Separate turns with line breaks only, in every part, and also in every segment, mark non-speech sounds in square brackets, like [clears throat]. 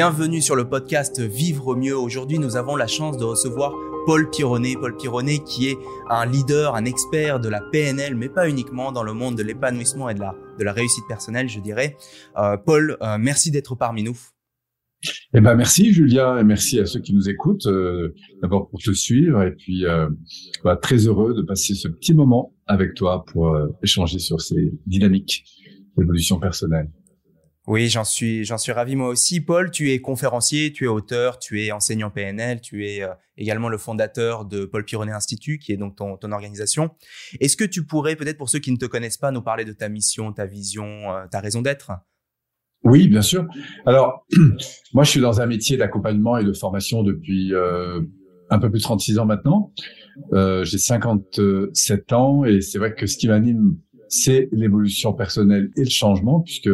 Bienvenue sur le podcast Vivre mieux. Aujourd'hui, nous avons la chance de recevoir Paul Pironnet. Paul Pironnet qui est un leader, un expert de la PNL, mais pas uniquement dans le monde de l'épanouissement et de la, réussite personnelle, je dirais. Euh, Paul, euh, merci d'être parmi nous.
Eh ben merci Julien et merci à ceux qui nous écoutent euh, d'abord pour te suivre et puis bah, très heureux de passer ce petit moment avec toi pour échanger sur ces dynamiques d'évolution personnelle.
Oui, j'en suis, j'en suis ravi moi aussi. Paul, tu es conférencier, tu es auteur, tu es enseignant PNL, tu es euh, également le fondateur de Paul Pironnet Institut, qui est donc ton, ton organisation. Est-ce que tu pourrais, peut-être pour ceux qui ne te connaissent pas, nous parler de ta mission, ta vision, euh, ta raison d'être?
Oui, bien sûr. Alors, [clears throat] moi, je suis dans un métier d'accompagnement et de formation depuis euh, un peu plus de 36 ans maintenant. J'ai 57 ans et c'est vrai que ce qui m'anime, c'est l'évolution personnelle et le changement, puisque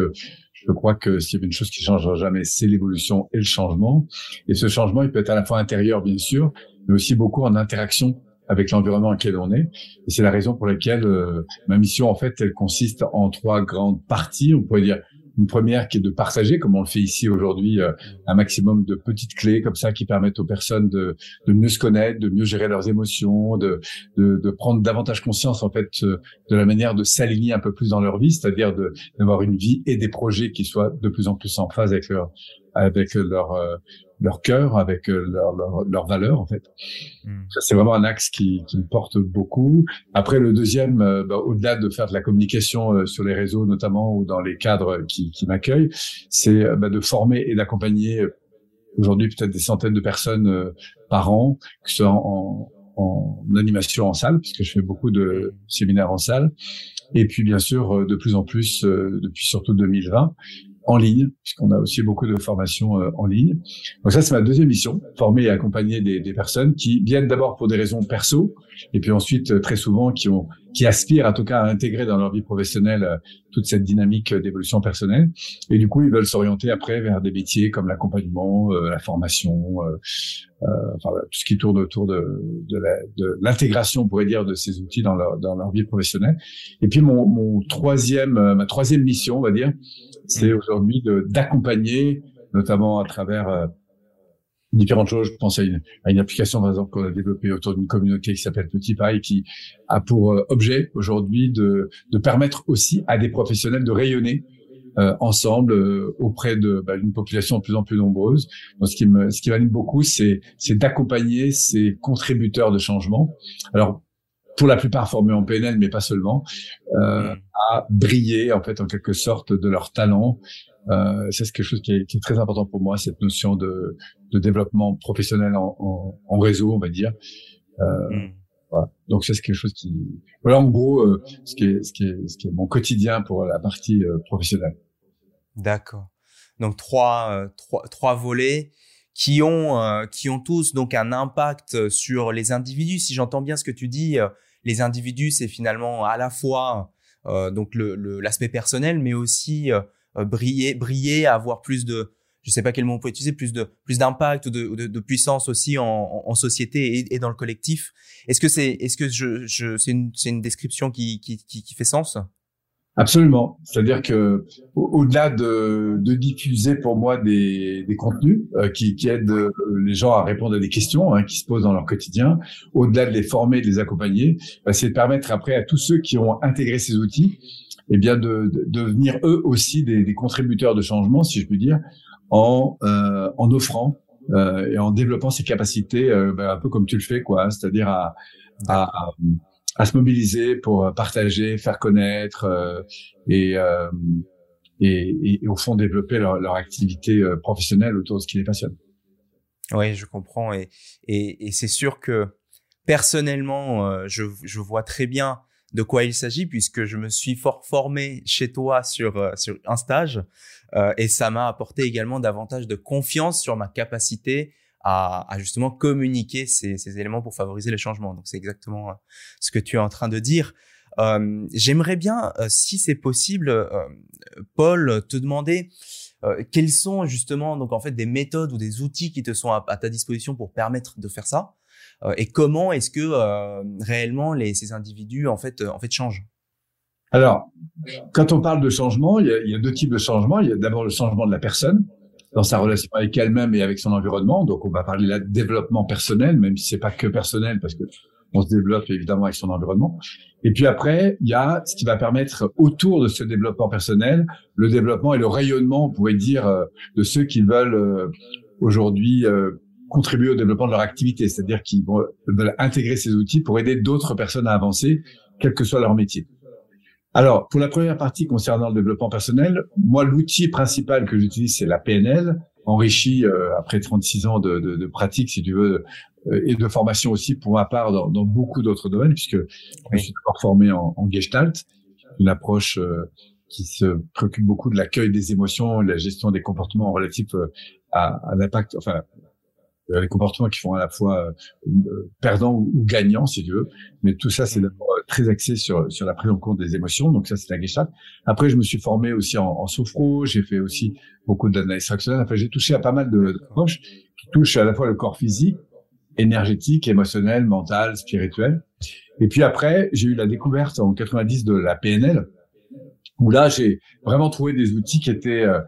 je crois que s'il y a une chose qui changera jamais, c'est l'évolution et le changement. Et ce changement, il peut être à la fois intérieur, bien sûr, mais aussi beaucoup en interaction avec l'environnement dans lequel on est. Et c'est la raison pour laquelle euh, ma mission, en fait, elle consiste en trois grandes parties. On pourrait dire une première qui est de partager, comme on le fait ici aujourd'hui, euh, un maximum de petites clés comme ça qui permettent aux personnes de, de mieux se connaître, de mieux gérer leurs émotions, de, de, de prendre davantage conscience en fait euh, de la manière de s'aligner un peu plus dans leur vie, c'est-à-dire d'avoir une vie et des projets qui soient de plus en plus en phase avec leur avec leur euh, leur cœur, avec euh, leurs leur, leur valeurs en fait. Hmm. Ça c'est vraiment un axe qui, qui, me porte beaucoup. Après le deuxième, euh, bah, au-delà de faire de la communication sur les réseaux notamment ou dans les cadres qui, qui m'accueillent, c'est bah, de former et d'accompagner aujourd'hui peut-être des centaines de personnes par an, que ce soit en, en, animation en salle, puisque je fais beaucoup de séminaires en salle, et puis bien sûr de plus en plus depuis surtout 2020 en ligne, puisqu'on a aussi beaucoup de formations euh, en ligne. Donc ça, c'est ma deuxième mission, former et accompagner des, des personnes qui viennent d'abord pour des raisons perso, et puis ensuite, euh, très souvent, qui ont qui aspirent en tout cas à intégrer dans leur vie professionnelle euh, toute cette dynamique d'évolution personnelle. Et du coup, ils veulent s'orienter après vers des métiers comme l'accompagnement, la formation, euh, enfin, tout ce qui tourne autour de, de l'intégration, on pourrait dire, de ces outils dans leur, dans leur vie professionnelle. Et puis mon, mon troisième, ma troisième mission, on va dire, c'est mm. aujourd'hui d'accompagner, notamment à travers euh, différentes choses. Je pense à une, à une application, par exemple, qu'on a développée autour d'une communauté qui s'appelle Petit Paille, qui a pour euh, objet aujourd'hui de, de permettre aussi à des professionnels de rayonner euh, ensemble euh, auprès de bah, d'une population de plus en plus nombreuse. Donc, ce qui me ce qui m'anime beaucoup, c'est c'est d'accompagner ces contributeurs de changement. Alors pour la plupart formés en PNL, mais pas seulement, euh, mm. à briller en fait en quelque sorte de leur talent. Euh, c'est quelque chose qui est, qui est, très important pour moi, cette notion de, de développement professionnel en, en, en, réseau, on va dire. Euh, mm. voilà. Donc c'est quelque chose qui, voilà en gros euh, ce qui est ce qui est ce qui est mon quotidien pour la partie euh, professionnelle.
D'accord. Donc trois euh, trois trois volets qui ont euh, qui ont tous donc un impact sur les individus. Si j'entends bien ce que tu dis, euh, les individus c'est finalement à la fois euh, donc le l'aspect personnel, mais aussi briller briller, avoir plus de je sais pas quel mot on peut utiliser, plus de plus d'impact ou de, de, de, puissance aussi en, en, société et, et, dans le collectif. Est-ce que c'est est-ce que je, je c'est une c'est une description qui, qui qui, qui fait sens?
Absolument. C'est-à-dire que au-delà de, de, diffuser pour moi des, des contenus euh, qui, qui, aident euh, les gens à répondre à des questions hein, qui se posent dans leur quotidien, au-delà de les former, de les accompagner, bah, c'est de permettre après à tous ceux qui ont intégré ces outils, eh bien de, de, devenir eux aussi des, des, contributeurs de changement, si je puis dire, en, euh, en offrant euh, et en développant ces capacités, bah, un peu comme tu le fais, quoi, hein, c'est-à-dire à, à à se mobiliser pour euh, partager, faire connaître euh, et, euh, et, et, au fond développer leur, leur activité professionnelle autour de ce qui les passionne.
Oui, je comprends et, et, et c'est sûr que personnellement, je, je vois très bien de quoi il s'agit puisque je me suis fort formé chez toi sur sur un stage euh, et ça m'a apporté également davantage de confiance sur ma capacité à, à justement communiquer ces, ces, éléments pour favoriser les changements. Donc c'est exactement euh, ce que tu es en train de dire. Euh, J'aimerais bien, euh, si c'est possible, euh, Paul, te demander quelles sont justement donc en fait des méthodes ou des outils qui te sont à, ta disposition pour permettre de faire ça, et comment est-ce que réellement les, ces individus en fait en fait changent?
Alors, quand on parle de changement, il y a, il y a deux types de changements. Il y a d'abord le changement de la personne, dans sa relation avec elle-même et avec son environnement. Donc, on va parler là de développement personnel, même si c'est pas que personnel, parce que on se développe évidemment avec son environnement. Et puis après, il y a ce qui va permettre autour de ce développement personnel, le développement et le rayonnement, on pourrait dire, euh, de ceux qui veulent euh, aujourd'hui euh, contribuer au développement de leur activité, c'est-à-dire qu'ils veulent intégrer ces outils pour aider d'autres personnes à avancer, quel que soit leur métier. Alors, pour la première partie concernant le développement personnel, moi, l'outil principal que j'utilise, c'est la PNL, enrichi après 36 ans de, de, de, pratique, si tu veux, euh, et de formation aussi pour ma part dans, dans beaucoup d'autres domaines, puisque je suis d'abord formé en, en, Gestalt, une approche euh, qui se préoccupe beaucoup de l'accueil des émotions, et la gestion des comportements relatifs euh, à, à l'impact, enfin les comportements qui font à la fois perdants ou, gagnants, si tu veux. Mais tout ça, c'est d'abord très axé sur sur la prise en compte des émotions. Donc ça, c'est la Gestalt. Après, je me suis formé aussi en, en sophro. J'ai fait aussi beaucoup d'analyse fractionnelle. Enfin, j'ai touché à pas mal d'approches qui touchent à la fois le corps physique, énergétique, émotionnel, mental, spirituel. Et puis après, j'ai eu la découverte en 90 de la PNL, où là, j'ai vraiment trouvé des outils qui étaient, euh,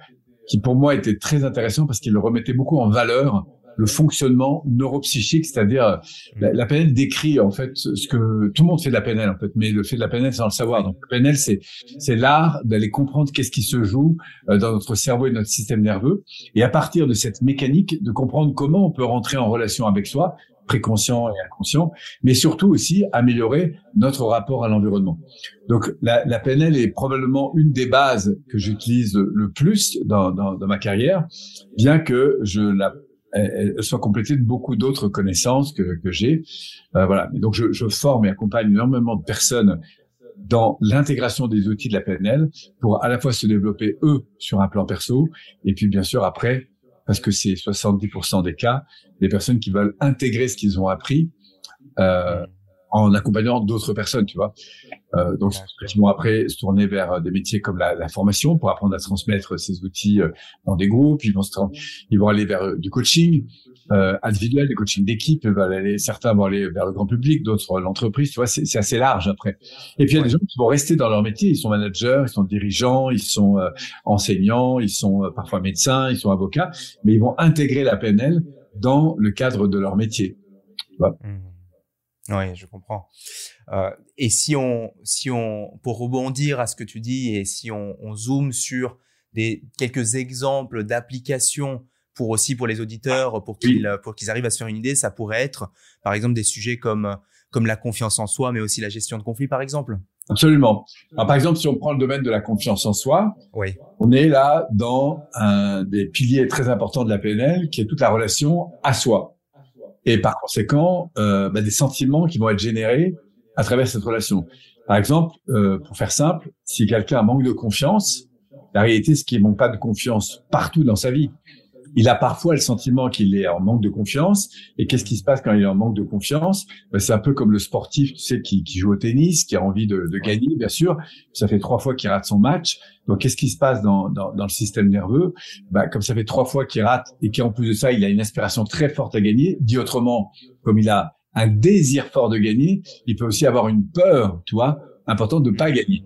qui pour moi étaient très intéressants parce qu'ils remettaient beaucoup en valeur le fonctionnement neuropsychique, c'est-à-dire euh, la, la, PNL décrit en fait ce que tout le monde fait de la PNL en fait, mais le fait de la PNL sans le savoir. Donc la PNL c'est c'est l'art d'aller comprendre qu'est-ce qui se joue euh, dans notre cerveau et notre système nerveux, et à partir de cette mécanique de comprendre comment on peut rentrer en relation avec soi, préconscient et inconscient, mais surtout aussi améliorer notre rapport à l'environnement. Donc la, la, PNL est probablement une des bases que j'utilise le plus dans, dans, dans ma carrière, bien que je la soit complétée de beaucoup d'autres connaissances que, que j'ai. Euh, voilà. donc je, je, forme et accompagne énormément de personnes dans l'intégration des outils de la PNL pour à la fois se développer eux sur un plan perso et puis bien sûr après parce que c'est 70% des cas des personnes qui veulent intégrer ce qu'ils ont appris euh, en accompagnant d'autres personnes, tu vois. Euh, donc, ils vont après se tourner vers euh, des métiers comme la, la, formation pour apprendre à transmettre ces outils euh, dans des groupes. Ils vont, se, ils vont aller vers euh, du coaching euh, individuel, du coaching d'équipe. Certains vont aller vers le grand public, d'autres l'entreprise. Tu vois, c'est assez large après. Et puis il y a des gens qui vont rester dans leur métier. Ils sont managers, ils sont dirigeants, ils sont enseignants, ils sont parfois médecins, ils sont avocats, mais ils vont intégrer la PNL dans le cadre de leur métier. Tu vois
mmh. Oui, je comprends. Euh, et si on, si on, pour rebondir à ce que tu dis et si on, on zoome sur des quelques exemples d'applications pour aussi pour les auditeurs, pour qu'ils pour qu'ils arrivent à se faire une idée, ça pourrait être par exemple des sujets comme comme la confiance en soi, mais aussi la gestion de conflits, par exemple.
Absolument. Alors, par exemple, si on prend le domaine de la confiance en soi, oui. on est là dans un des piliers très importants de la PNL, qui est toute la relation à soi et par conséquent euh, bah, des sentiments qui vont être générés à travers cette relation. Par exemple, euh, pour faire simple, si quelqu'un manque de confiance, la réalité, c'est qu'il manque pas de confiance partout dans sa vie il a parfois le sentiment qu'il est en manque de confiance. Et qu'est-ce qui se passe quand il est en manque de confiance? Ben, C'est un peu comme le sportif, tu sais, qui, qui joue au tennis, qui a envie de, de, gagner, bien sûr. Ça fait trois fois qu'il rate son match. Donc, qu'est-ce qui se passe dans, dans, dans le système nerveux? Ben, Comme ça fait trois fois qu'il rate et qu'en plus de ça, il a une aspiration très forte à gagner. Dit autrement, comme il a un désir fort de gagner, il peut aussi avoir une peur, tu vois, importante de pas gagner.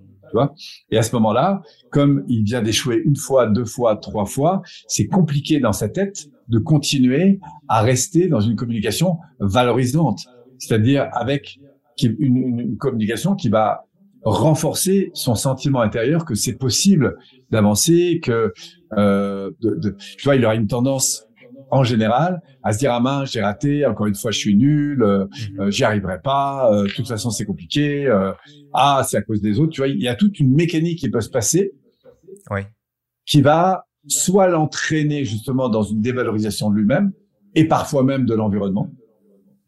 Et à ce moment-là, comme il vient d'échouer une fois, deux fois, trois fois, c'est compliqué dans sa tête de continuer à rester dans une communication valorisante, c'est-à-dire avec une, communication qui va renforcer son sentiment intérieur que c'est possible d'avancer, que euh, tu vois, il aura une tendance en général, à se dire ah mince j'ai raté, encore une fois je suis nul, euh, mhm. euh j'y arriverai pas, euh, de toute façon c'est compliqué, euh, ah c'est à cause des autres, tu vois, il y a toute une mécanique qui peut se passer, oui. qui va soit l'entraîner justement dans une dévalorisation de lui-même et parfois même de l'environnement,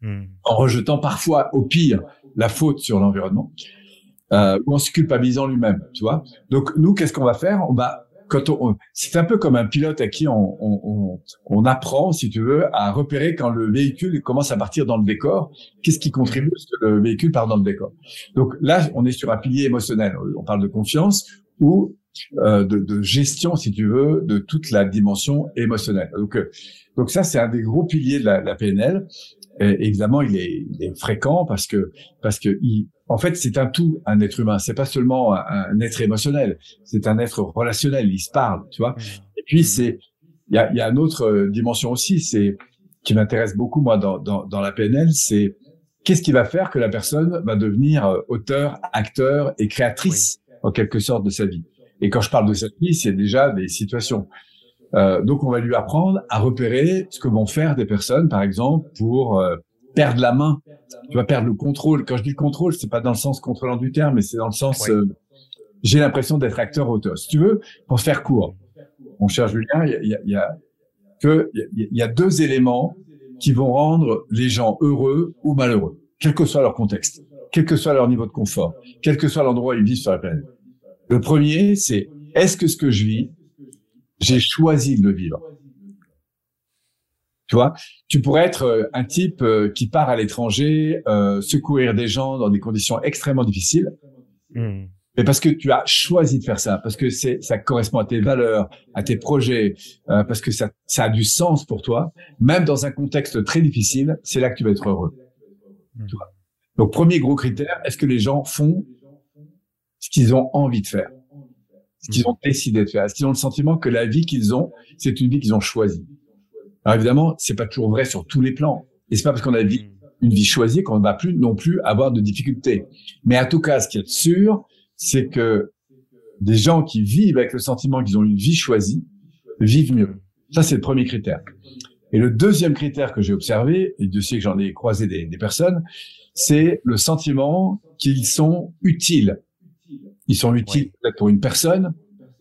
mhm. en rejetant parfois au pire la faute sur l'environnement. Euh, ou en se culpabilisant lui-même, tu vois. Donc nous, qu'est-ce qu'on va faire? On va c'est un peu comme un pilote à qui on, apprend, si tu veux, à repérer quand le véhicule commence à partir dans le décor. Qu'est-ce qui contribue à ce que le véhicule part dans le décor Donc là, on est sur un pilier émotionnel. On parle de confiance ou euh, de, gestion, si tu veux, de toute la dimension émotionnelle. Donc, euh, donc ça, c'est un des gros piliers de la, PNL. Et évidemment, il est, il est, fréquent parce que parce que il, en fait, c'est un tout, un être humain. C'est pas seulement un, être émotionnel, c'est un être relationnel. Il se parle, tu vois. Mmh. Et puis, mmh. c'est il y a, y a une autre euh, dimension aussi, c'est qui m'intéresse beaucoup moi dans, dans, dans la PNL, c'est qu'est-ce qui va faire que la personne va devenir euh, auteur, acteur et créatrice en quelque sorte de sa vie. Et quand je parle de cette vie, c'est déjà des situations. Euh, donc on va lui apprendre à repérer ce que vont faire des personnes, par exemple, pour euh, perdre la main. Tu vas perdre le contrôle. Quand je dis le contrôle, c'est pas dans le sens contrôlant du terme, mais c'est dans le sens euh, j'ai l'impression d'être acteur auteur. Si tu veux, pour faire court, mon cher Julien, il y a, y a que y a deux éléments qui vont rendre les gens heureux ou malheureux, quel que soit leur contexte, quel que soit leur niveau de confort, quel que soit l'endroit où ils vivent sur la planète. Le premier, c'est est-ce que ce que je vis, j'ai choisi de le vivre? Tu vois, tu pourrais être euh, un type euh, qui part à l'étranger, euh, secourir des gens dans des conditions extrêmement difficiles, hmm. mais parce que tu as choisi de faire ça, parce que c'est ça correspond à tes valeurs, à tes projets, parce que ça, ça a du sens pour toi, même dans un contexte très difficile, c'est là que tu vas être heureux. Hmm. Tu vois Donc premier gros critère, est-ce que les gens font ce qu'ils ont envie de faire, ce qu'ils ont décidé de faire, est-ce qu'ils ont le sentiment que la vie qu'ils ont, c'est une vie qu'ils ont choisie? Alors évidemment, c'est pas toujours vrai sur tous les plans. Et c'est pas parce qu'on a une vie choisie qu'on ne va plus non plus avoir de difficultés. Mais en tout cas, ce qui est sûr, c'est que des gens qui vivent avec le sentiment qu'ils ont une vie choisie vivent mieux. Ça, c'est le premier critère. Et le deuxième critère que j'ai observé, et Dieu sait que j'en ai croisé des, des personnes, c'est le sentiment qu'ils sont utiles ils sont utiles peut-être pour une personne.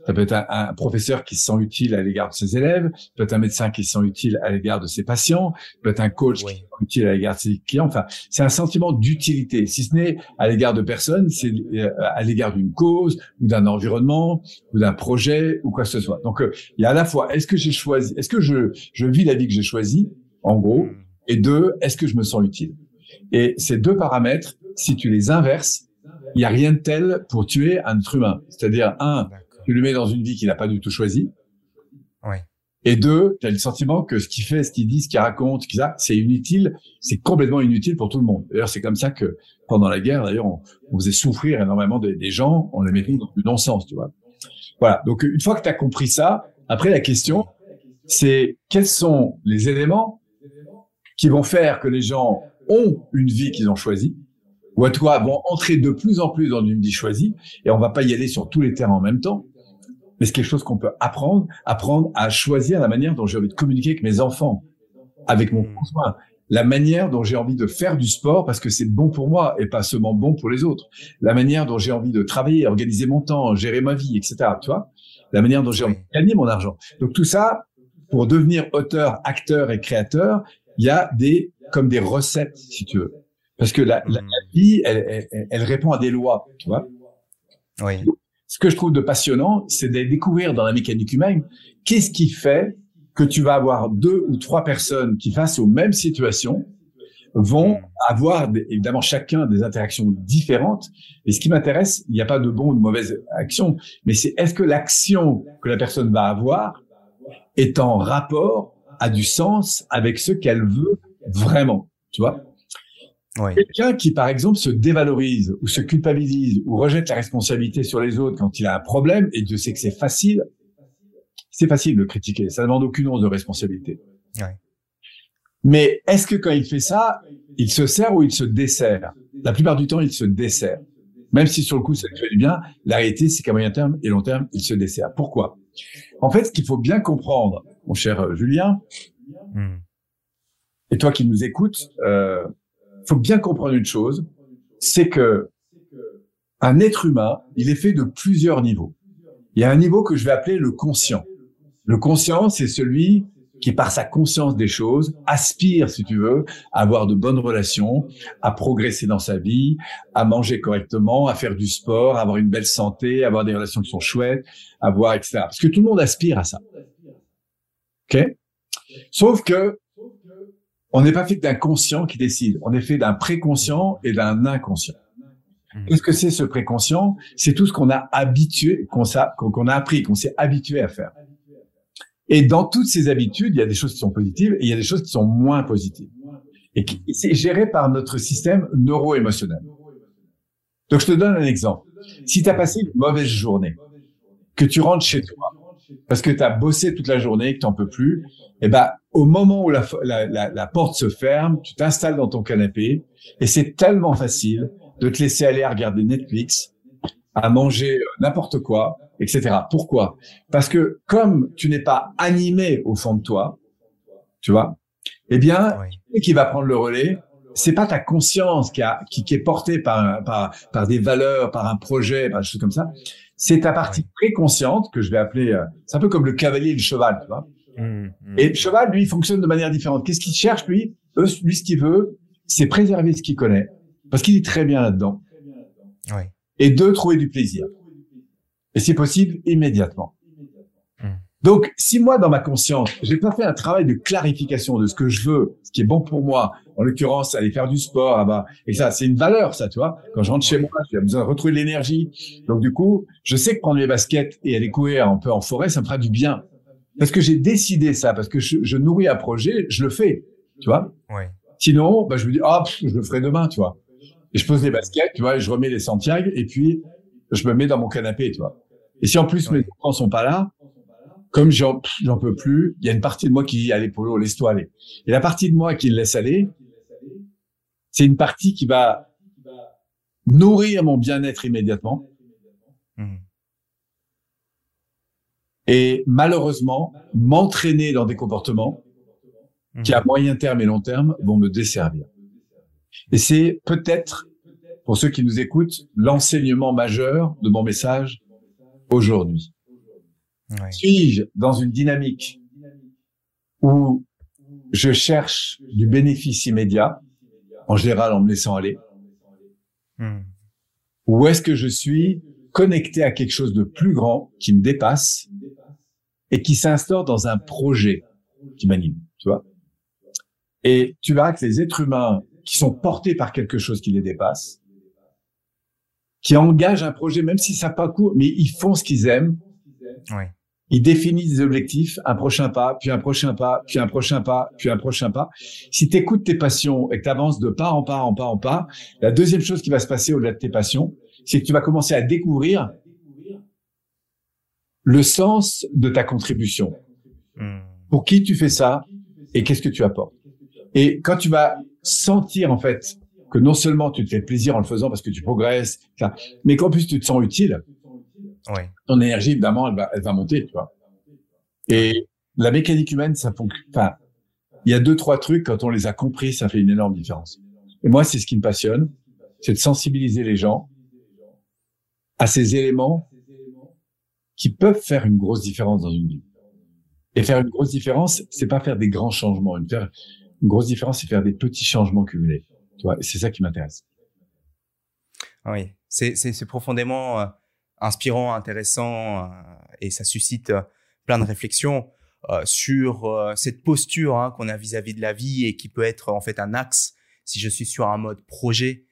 Ça peut être un, professeur qui se sent utile à l'égard de ses élèves, peut être un médecin qui se sent utile à l'égard de ses patients, peut être un coach qui se sent utile à l'égard de ses clients. Enfin, c'est un sentiment d'utilité. Si ce n'est à l'égard de personne, c'est euh, à l'égard d'une cause ou d'un environnement ou d'un projet ou quoi que ce soit. Donc, euh, il y a à la fois, est-ce que j'ai choisi, est-ce que je, je vis la vie que j'ai choisie, en gros, hmm. et deux, est-ce que je me sens utile? Et ces deux paramètres, si tu les inverses, il n'y a rien de tel pour tuer un être humain. C'est-à-dire, un, tu le mets dans une vie qu'il n'a pas du tout choisie.
Oui.
Et deux, tu as le sentiment que ce qu'il fait, ce qu'il dit, ce qu'il raconte, c'est inutile, c'est complètement inutile pour tout le monde. D'ailleurs, c'est comme ça que pendant la guerre, d'ailleurs, on, faisait souffrir énormément des, gens, on les mettait dans du non-sens, tu vois. Voilà. Donc, une fois que tu as compris ça, après, la question, c'est quels sont les éléments qui vont faire que les gens ont une vie qu'ils ont choisie ou à toi vont entrer de plus en plus dans une vie choisie, et on va pas y aller sur tous les terrains en même temps, mais c'est quelque chose qu'on peut apprendre, apprendre à choisir la manière dont j'ai envie de communiquer avec mes enfants, avec mon conjoint, la manière dont j'ai envie de faire du sport parce que c'est bon pour moi et pas seulement bon pour les autres, la manière dont j'ai envie de travailler, organiser mon temps, gérer ma vie, etc. Tu vois, la manière dont j'ai envie de gagner mon argent. Donc tout ça, pour devenir auteur, acteur et créateur, il y a des comme des recettes, si tu veux. Parce que la, la, hmm. vie, elle, elle, elle, répond à des lois, tu vois.
Oui.
Ce que je trouve de passionnant, c'est de découvrir dans la mécanique humaine qu'est-ce qui fait que tu vas avoir deux ou trois personnes qui, face aux mêmes situations, vont avoir évidemment chacun des interactions différentes. Et ce qui m'intéresse, il n'y a pas de bon ou de mauvaise action, mais c'est est-ce que l'action que la personne va avoir est en rapport, a du sens avec ce qu'elle veut vraiment, tu vois? Quelqu'un qui, par exemple, se dévalorise ou se culpabilise ou rejette la responsabilité sur les autres quand il a un problème, et Dieu sait que c'est facile, c'est facile de critiquer. Ça ne demande aucune once de responsabilité. Ouais. Mais est-ce que quand il fait ça, il se sert ou il se dessert? La plupart du temps, il se dessert. Même si sur le coup, ça lui fait du bien, la réalité, c'est qu'à moyen terme et long terme, il se dessert. Pourquoi? En fait, ce qu'il faut bien comprendre, mon cher Julien, hmm. et toi qui nous écoutes, euh, faut bien comprendre une chose, c'est que un être humain, il est fait de plusieurs niveaux. Il y a un niveau que je vais appeler le conscient. Le conscient, c'est celui qui, par sa conscience des choses, aspire, si tu veux, à avoir de bonnes relations, à progresser dans sa vie, à manger correctement, à faire du sport, à avoir une belle santé, à avoir des relations qui sont chouettes, à avoir, etc. Parce que tout le monde aspire à ça. OK? Sauf que on n'est pas fait d'un conscient qui décide. On est fait d'un préconscient et d'un inconscient. Hmm. Qu'est-ce que c'est ce préconscient? C'est tout ce qu'on a habitué, qu'on a appris, qu'on s'est habitué à faire. Et dans toutes ces habitudes, il y a des choses qui sont positives et il y a des choses qui sont moins positives. Et c'est géré par notre système neuro-émotionnel. Donc je te donne un exemple. Si tu as passé une mauvaise journée, que tu rentres chez toi parce que tu as bossé toute la journée, que tu n'en peux plus, et ben au moment où la, la, la, la porte se ferme, tu t'installes dans ton canapé. Et c'est tellement facile de te laisser aller à regarder Netflix, à manger euh, n'importe quoi, etc. Pourquoi? Parce que comme tu n'es pas animé au fond de toi, tu vois, eh bien, qui va prendre le relais, c'est pas ta conscience qui, a, qui, qui est portée par, par, par des valeurs, par un projet, par des choses comme ça. C'est ta partie préconsciente que je vais appeler, euh, c'est un peu comme le cavalier et le cheval, tu vois. Mmh, mmh. Et le cheval, lui, fonctionne de manière différente. Qu'est-ce qu'il cherche, lui? Lui, ce qu'il veut, c'est préserver ce qu'il connaît, parce qu'il est très bien là-dedans. Et deux, trouver du plaisir. Et si possible, immédiatement. Mmh. Donc, si moi, dans ma conscience, j'ai pas fait un travail de clarification de ce que je veux, ce qui est bon pour moi, en l'occurrence, aller faire du sport, ah bah, et ça, c'est une valeur, ça, tu vois. Quand je rentre chez moi, j'ai besoin de retrouver de l'énergie. Donc, du coup, je sais que prendre mes baskets et aller courir un peu en forêt, ça me fera du bien. Parce que j'ai décidé ça, parce que je, je, nourris un projet, je le fais, tu vois. Ouais. Sinon, bah, je me dis, ah, je le ferai demain, tu vois. Et je pose les baskets, tu vois, et je remets les Santiago, et puis je me mets dans mon canapé, tu vois. Et si en plus mes enfants sont pas là, comme j'en j'en peux plus, il y a une partie de moi qui dit allez Polo, laisse-toi aller. Et la partie de moi qui le laisse aller, c'est une partie qui va nourrir mon bien-être immédiatement. Mmh et malheureusement m'entraîner dans des comportements qui à mhm. moyen terme et long terme vont me desservir. Et c'est peut-être, pour ceux qui nous écoutent, l'enseignement majeur de mon message aujourd'hui. Suis-je dans une dynamique où je cherche du bénéfice immédiat, en général en me laissant aller, hmm. ou est-ce que je suis connecté à quelque chose de plus grand qui me dépasse et qui s'instaure dans un projet qui m'anime, tu vois? Et tu verras que les êtres humains qui sont portés par quelque chose qui les dépasse, qui engagent un projet, même si ça pas court, mais ils font ce qu'ils aiment. Ils définissent des objectifs, un prochain pas, puis un prochain pas, puis un prochain pas, puis un prochain pas. Si tu écoutes tes passions et que tu avances de pas en pas, en pas, en pas, la deuxième chose qui va se passer au-delà de tes passions, c'est que tu vas commencer à découvrir le sens de ta contribution. Hmm. Pour qui tu fais ça et qu'est-ce que tu apportes. Et quand tu vas sentir en fait que non seulement tu te fais plaisir en le faisant parce que tu progresses, mais qu'en plus tu te sens utile, ton énergie évidemment elle va, elle va monter, tu vois. Et la mécanique humaine, ça fonctionne. Enfin, il y a deux trois trucs quand on les a compris, ça fait une énorme différence. Et moi, c'est ce qui me passionne, c'est de sensibiliser les gens à ces éléments qui peuvent faire une grosse différence dans une vie. Et faire une grosse différence, c'est pas faire des grands changements. Une, faire une grosse différence, c'est faire des petits changements cumulés. Tu vois, c'est ça qui m'intéresse.
Oui, c'est, c'est, profondément euh, inspirant, intéressant, euh, et ça suscite euh, plein de réflexions sur cette posture hein, qu'on a vis-à-vis de la vie et qui peut être en fait un axe si je suis sur un mode projet.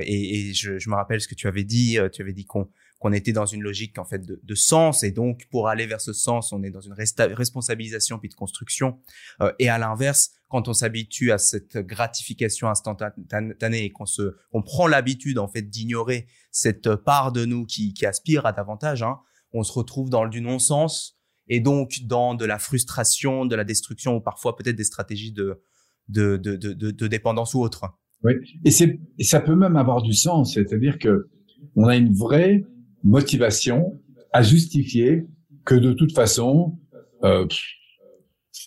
et, je, me rappelle ce que tu avais dit. tu avais dit qu'on était dans une logique en fait de, sens et donc pour aller vers ce sens on est dans une responsabilisation puis de construction euh, et à l'inverse quand on s'habitue à cette gratification instantanée et qu'on se on prend l'habitude en fait d'ignorer cette part de nous qui, aspire à davantage hein, on se retrouve dans du non-sens et donc dans de la frustration de la destruction ou parfois peut-être des stratégies de de, de, de, dépendance ou autre.
Oui, et, c'est, ça peut même avoir du sens, c'est-à-dire que on a une vraie motivation à justifier que de toute façon, euh,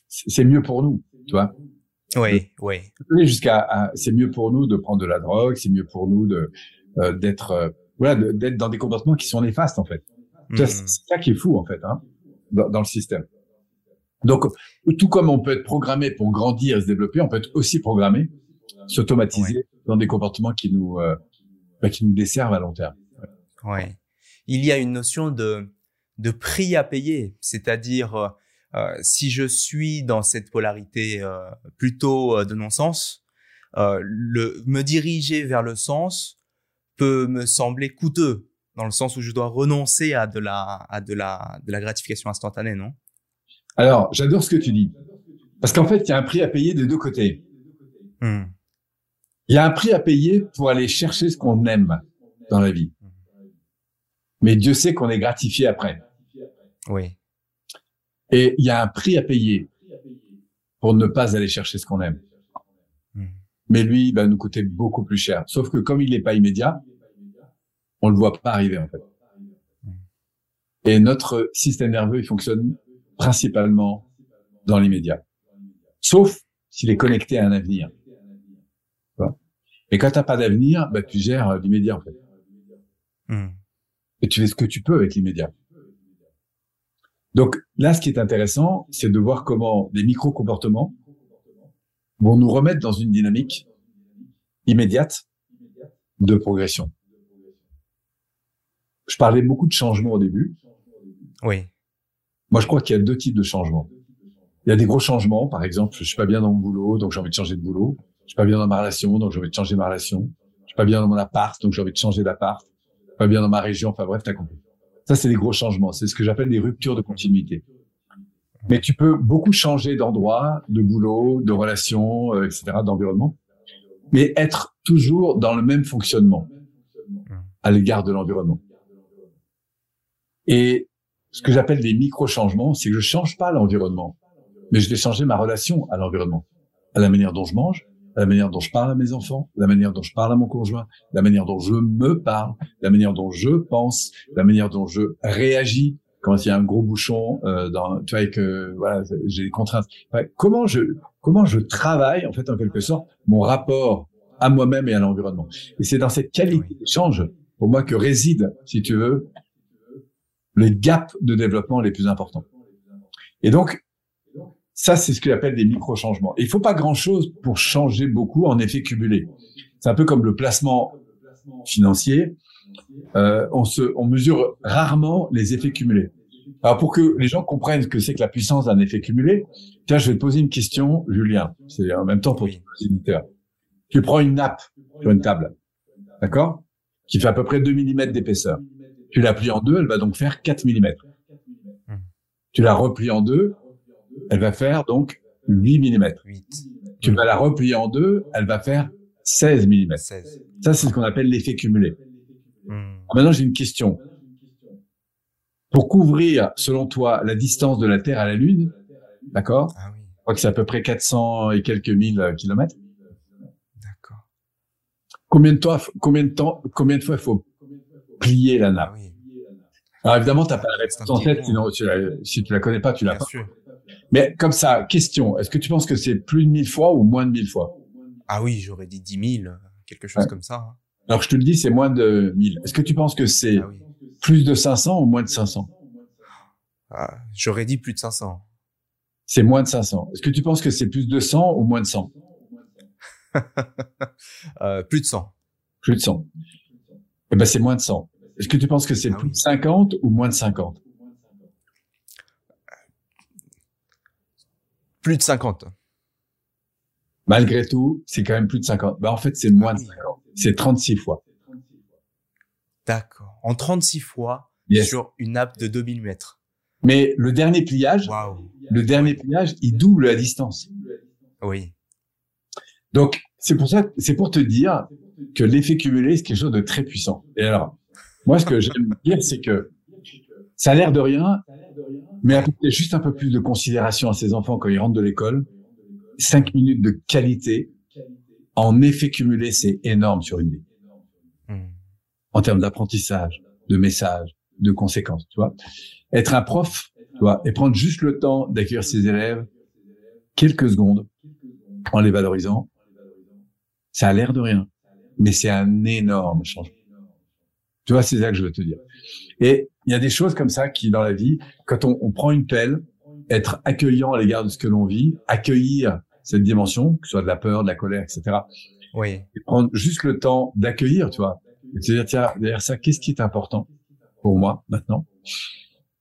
c'est mieux pour nous, tu vois.
Oui, oui.
Jusqu'à, c'est mieux pour nous de prendre de la drogue, c'est mieux pour nous de euh, d'être, euh, voilà, d'être dans des comportements qui sont néfastes en fait. Hmm. C'est ça qui est fou en fait, hein, dans, dans, le système. Donc, tout comme on peut être programmé pour grandir et se développer, on peut être aussi programmé, s'automatiser dans des comportements qui nous, euh, bah, qui nous desservent à long terme.
Ouais il y a une notion de, de prix à payer, c'est-à-dire si je suis dans cette polarité euh, plutôt de non-sens, le me diriger vers le sens peut me sembler coûteux dans le sens où je dois renoncer à de la à de la de la gratification instantanée, non?
Alors, j'adore ce que tu dis. Parce qu'en fait, il y a un prix à payer des deux côtés. Hmm. Il y a un prix à payer pour aller chercher ce qu'on aime dans la vie. Mais Dieu sait qu'on est gratifié après.
Oui.
Et il y a un prix à payer pour ne pas aller chercher ce qu'on aime.
Hmm.
Mais lui, il va nous coûter beaucoup plus cher. Sauf que comme il n'est pas immédiat, on le voit pas arriver en fait.
Hmm.
Et notre système nerveux, il fonctionne principalement dans l'immédiat. Sauf s'il est connecté à un avenir. Et quand t'as pas d'avenir, bah, tu gères l'immédiat en fait.
Hmm.
Et tu fais ce que tu peux avec l'immédiat. Donc là, ce qui est intéressant, c'est de voir comment des micro-comportements vont nous remettre dans une dynamique immédiate de progression. Je parlais beaucoup de changements au début.
Oui.
Moi, je crois qu'il y a deux types de changements. Il y a des gros changements, par exemple, je suis pas bien dans mon boulot, donc j'ai envie de changer de boulot. Je suis pas bien dans ma relation, donc j'ai envie de changer ma relation. Je suis pas bien dans mon appart, donc j'ai envie de changer d'appart. Je suis pas bien dans ma région, enfin bref, t'as compris. Ça, c'est des gros changements. C'est ce que j'appelle des ruptures de continuité. Mais tu peux beaucoup changer d'endroit, de boulot, de relation, euh, etc., d'environnement, mais être toujours dans le même fonctionnement à l'égard de l'environnement. Et ce que j'appelle des micro-changements, c'est que je change pas l'environnement, mais je vais changer ma relation à l'environnement, à la manière dont je mange, la manière dont je parle à mes enfants, la manière dont je parle à mon conjoint, la manière dont je me parle, la manière dont je pense, la manière dont je réagis quand il y a un gros bouchon euh, dans tu vois et que voilà j'ai des contraintes. Enfin, comment je comment je travaille en fait en quelque sorte mon rapport à moi-même et à l'environnement. Et c'est dans cette qualité
Oui.
d'échange pour moi que réside si tu veux les gaps de développement les plus importants. Et donc ça c'est ce que j'appelle des micro changements et il faut pas grand chose pour changer beaucoup en effet cumulé c'est un peu comme le placement financier euh, on se on mesure rarement les effets cumulés alors pour que les gens comprennent ce que c'est que la puissance d'un effet cumulé, tiens, je vais te poser une question, Julien. C'est en même temps pour
Oui.
Tu prends une nappe sur une table, d'accord, qui fait à peu près 2 mm d'épaisseur. Tu la plies en deux, elle va donc faire 4 mm.
Hmm.
Tu la replies en deux, elle va faire donc 8 mm.
8.
Tu vas la replier en deux, elle va faire 16 mm.
16.
Ça, c'est ce qu'on appelle l'effet cumulé.
Hmm.
Maintenant, j'ai une question. Pour couvrir, selon toi, la distance de la Terre à la Lune, d'accord
Ah oui,
Je crois que c'est à peu près 400 et quelques mille euh, kilomètres.
d'accord.
Combien de temps, combien de temps, combien de fois il faut plier la
Ah
nappe
oui,
Alors évidemment, t'as pas la réponse en tête, sinon tu la- si tu la connais pas, tu l'as
bien
pas.
sûr.
Mais comme ça, question, est-ce que tu penses que c'est plus de 1000 fois ou moins de 1000 fois?
Ah oui, j'aurais dit 10 000, quelque chose
Ouais.
comme ça. hein.
Alors je te le dis, c'est moins de 1000. Est-ce que tu penses que c'est
Ah oui.
plus de 500 ou moins de 500
Ah, j'aurais dit plus de 500.
C'est moins de 500. Est-ce que tu penses que c'est plus de 100 ou moins de 100 [laughs]
Euh, plus de 100.
Plus de 100. Eh ben, c'est moins de 100. Est-ce que tu penses que c'est
Ah
plus
oui.
de 50 ou moins de 50
Plus de 50.
Malgré tout, c'est quand même plus de 50. Ben, en fait, c'est moins de
Ah oui.
50. C'est 36 fois.
D'accord. En 36 fois
Yes.
sur une nappe de 2 mm.
Mais le dernier pliage, le dernier pliage, il double la distance.
Oui.
Donc, c'est pour ça, c'est pour te dire que l'effet cumulé, c'est quelque chose de très puissant. Et alors, moi, ce que j'aime dire, c'est que ça a l'air de rien, mais apporter juste un peu plus de considération à ses enfants quand ils rentrent de l'école, cinq minutes de qualité, en effet cumulé, c'est énorme sur une vie.
Hmm.
En termes d'apprentissage, de messages, de conséquences, tu vois. Être un prof, tu vois, et prendre juste le temps d'accueillir ses élèves quelques secondes en les valorisant, ça a l'air de rien, mais c'est un énorme changement. Tu vois, c'est ça que je veux te dire. Et il y a des choses comme ça qui, dans la vie, quand on, on prend une pelle, être accueillant à l'égard de ce que l'on vit, accueillir cette dimension, que ce soit de la peur, de la colère, etc.
Oui.
Et prendre juste le temps d'accueillir, tu vois. Et de se dire, tiens, derrière ça, qu'est-ce qui est important pour moi maintenant?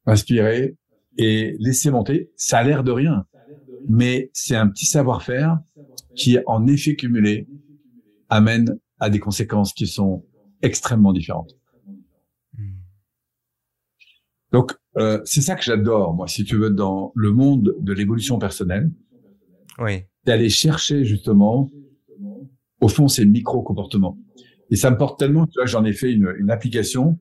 Inspirer et laisser monter. Ça a l'air de rien, mais c'est un petit savoir-faire qui, en effet cumulé, amène à des conséquences qui sont extrêmement différentes. Donc, euh, c'est ça que j'adore, moi, si tu veux, dans le monde de l'évolution personnelle,
Oui.
d'aller chercher justement, au fond, ces micro-comportements. Et ça me porte tellement, tu vois, j'en ai fait une, une application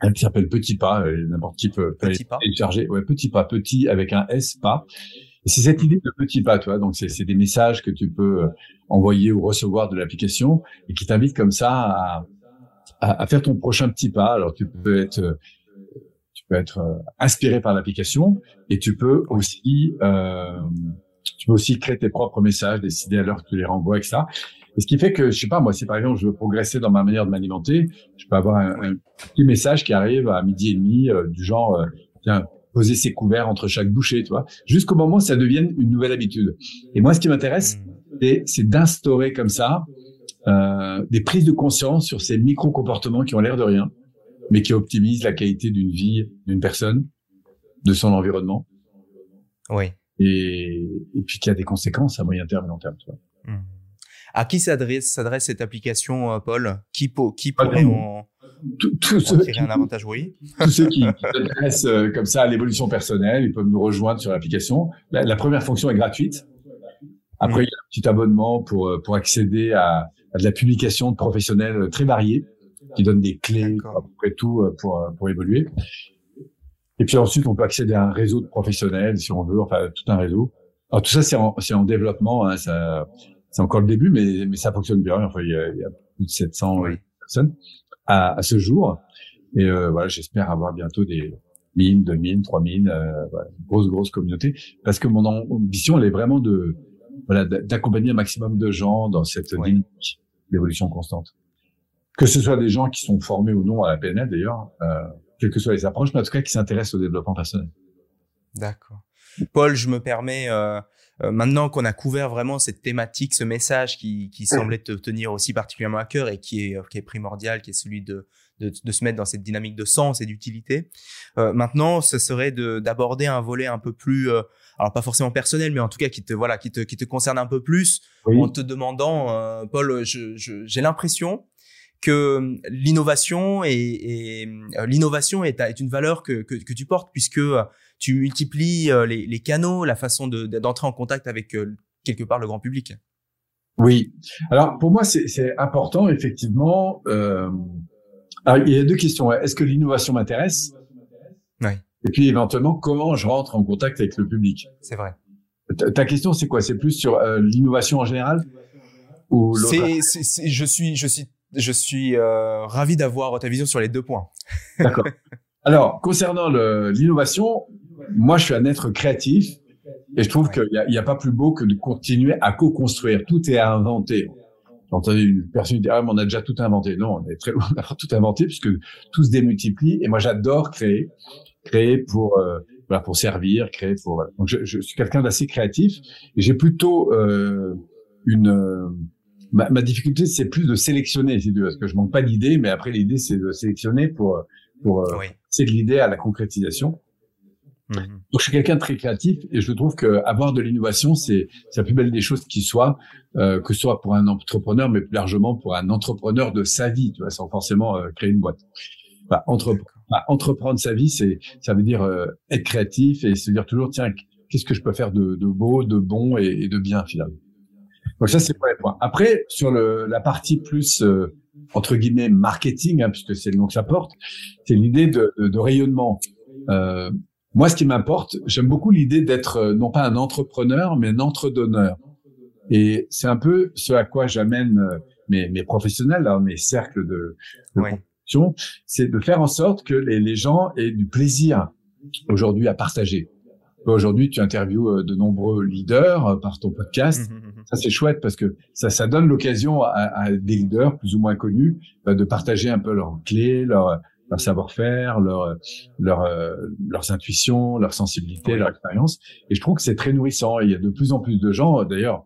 un qui s'appelle Petit Pas, n'importe qui peut,
petit pas.
télécharger. Ouais, Petit Pas, petit avec un S pas. Et c'est cette idée de petit pas, tu vois. Donc c'est des messages que tu peux envoyer ou recevoir de l'application et qui t'invitent comme ça à, à, à, faire ton prochain petit pas. Alors tu peux être peux être inspiré par l'application et tu peux aussi euh, tu peux aussi créer tes propres messages, décider à l'heure que tu les renvoies, etc. Et ce qui fait que, je sais pas, moi, si par exemple je veux progresser dans ma manière de m'alimenter, je peux avoir un, petit message qui arrive à midi et demi, euh, du genre, euh, tiens, poser ses couverts entre chaque bouchée, tu vois, jusqu'au moment où ça devienne une nouvelle habitude. Et moi, ce qui m'intéresse, c'est d'instaurer comme ça euh, des prises de conscience sur ces micro-comportements qui ont l'air de rien, mais qui optimisent la qualité d'une vie d'une personne, de son environnement.
Oui.
Et, et puis qui a des conséquences à moyen terme et long terme. Tu vois.
Mmh. À qui s'adresse s'adresse cette application, euh, Paul? Qui, qui pourrait en,
tout, ceux
tirer un avantage Oui. [laughs]
Tous ceux qui, s'intéressent euh, comme ça à l'évolution personnelle, ils peuvent nous rejoindre sur l'application. La, la, première fonction est gratuite. Après, mmh. il y a un petit abonnement pour euh, pour accéder à, à de la publication de professionnels très variés qui donnent des clés à peu près tout pour pour évoluer. Et puis ensuite, on peut accéder à un réseau de professionnels si on veut, enfin tout un réseau. Alors tout ça, c'est en, en, développement. Hein, ça, c'est encore le début, mais, mais ça fonctionne bien. Enfin, il y a, il y a plus de 700 personnes à, à, ce jour. Et euh, voilà, j'espère avoir bientôt des 1000, 2000, 3000, euh, voilà, grosse grosse communauté. Parce que mon ambition, elle est vraiment de voilà d'accompagner un maximum de gens dans cette dynamique d'évolution constante. Que ce soit des gens qui sont formés ou non à la PNL d'ailleurs. Euh, quelles que soient les approches, mais en tout cas qui s'intéressent au développement personnel.
D'accord. Paul, je me permets, euh, euh, maintenant qu'on a couvert vraiment cette thématique, ce message qui, qui semblait te tenir aussi particulièrement à cœur et qui est, qui est primordial, qui est celui de, de, de se mettre dans cette dynamique de sens et d'utilité. Euh, maintenant, ce serait d'aborder un volet un peu plus, euh, alors pas forcément personnel, mais en tout cas qui te voilà, qui te, qui te concerne un peu plus, en te demandant, euh, Paul, j'ai je, l'impression que l'innovation et, euh, l'innovation est, est, une valeur que, que, que, tu portes puisque euh, tu multiplies euh, les, les canaux, la façon d'entrer en contact avec quelque part le grand public.
Oui. Alors pour moi c'est important effectivement. Euh, il y a deux questions. Est-ce que l'innovation m'intéresse?
Oui.
Et puis éventuellement comment je rentre en contact avec le public?
C'est vrai.
Ta, question c'est quoi? C'est plus sur l'innovation en général? Ou
c'est, je suis, je suis je suis euh, ravi d'avoir ta vision sur les deux points. [laughs]
D'accord. Alors, concernant l'innovation, moi, je suis un être créatif et je trouve qu'il n'y a, a, pas plus beau que de continuer à co-construire. Tout est à inventer. J'ai entendu une personne dire, ah, mais on a déjà tout inventé. Non, on est très loin d'avoir tout inventé puisque tout se démultiplie. Et moi, j'adore créer, créer pour, euh, voilà, pour servir, créer pour, Donc, je, je suis quelqu'un d'assez créatif et j'ai plutôt euh, une, ma, ma difficulté, c'est plus de sélectionner, si tu parce que je manque pas d'idées, mais après l'idée, c'est de sélectionner pour pour euh, c'est de l'idée à la concrétisation. Mhm. Donc je suis quelqu'un de très créatif et je trouve que avoir de l'innovation, c'est c'est la plus belle des choses qui soit, euh, que ce soit pour un entrepreneur, mais plus largement pour un entrepreneur de sa vie, tu vois, sans forcément euh, créer une boîte. Bah, entre, bah, entreprendre sa vie, c'est ça veut dire euh, être créatif et se dire toujours tiens qu'est-ce que je peux faire de, de beau, de bon et, et de bien finalement. Donc ça, c'est le premier point. Après, sur le, la partie plus euh, entre guillemets marketing, hein, puisque c'est le nom que ça porte, c'est l'idée de, de, de, rayonnement. Euh, moi, ce qui m'importe, j'aime beaucoup l'idée d'être euh, non pas un entrepreneur, mais un entredonneur. Et c'est un peu ce à quoi j'amène euh, mes, mes professionnels, hein, mes cercles de, de ouais. c'est de faire en sorte que les, les gens aient du plaisir aujourd'hui à partager. Aujourd'hui, tu interviews de nombreux leaders par ton podcast. Mmh, mmh, mmh. Ça, c'est chouette parce que ça, ça donne l'occasion à, à, des leaders plus ou moins connus bah, de partager un peu leurs clés, leur, leur savoir-faire, leur, leur, euh, leurs intuitions, leur sensibilité, oui. leur expérience. Et je trouve que c'est très nourrissant. il y a de plus en plus de gens, d'ailleurs,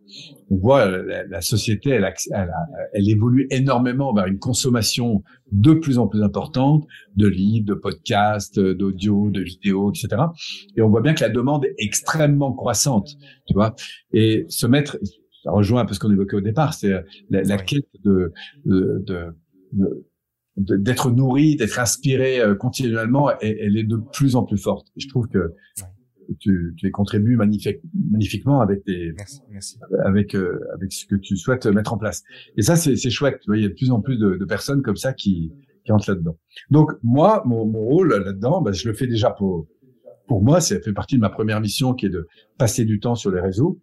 on voit la, la société, elle, elle, elle, évolue énormément vers une consommation de plus en plus importante de livres, de podcasts, d'audio, de vidéos, etc. Et on voit bien que la demande est extrêmement croissante, tu vois. Et se mettre, ça rejoint un peu ce qu'on évoquait au départ, c'est la, la quête de, de, de, de d'être nourri, d'être inspiré euh, continuellement, elle, elle, est de plus en plus forte. Je trouve que tu, tu y contribues magnifique, magnifiquement avec tes,
merci, merci.
avec euh, avec ce que tu souhaites mettre en place. Et ça, c'est chouette. Tu vois, il y a de plus en plus de, de personnes comme ça qui qui entrent là-dedans. Donc moi, mon, mon rôle là-dedans, bah, je le fais déjà pour pour moi, ça fait partie de ma première mission qui est de passer du temps sur les réseaux.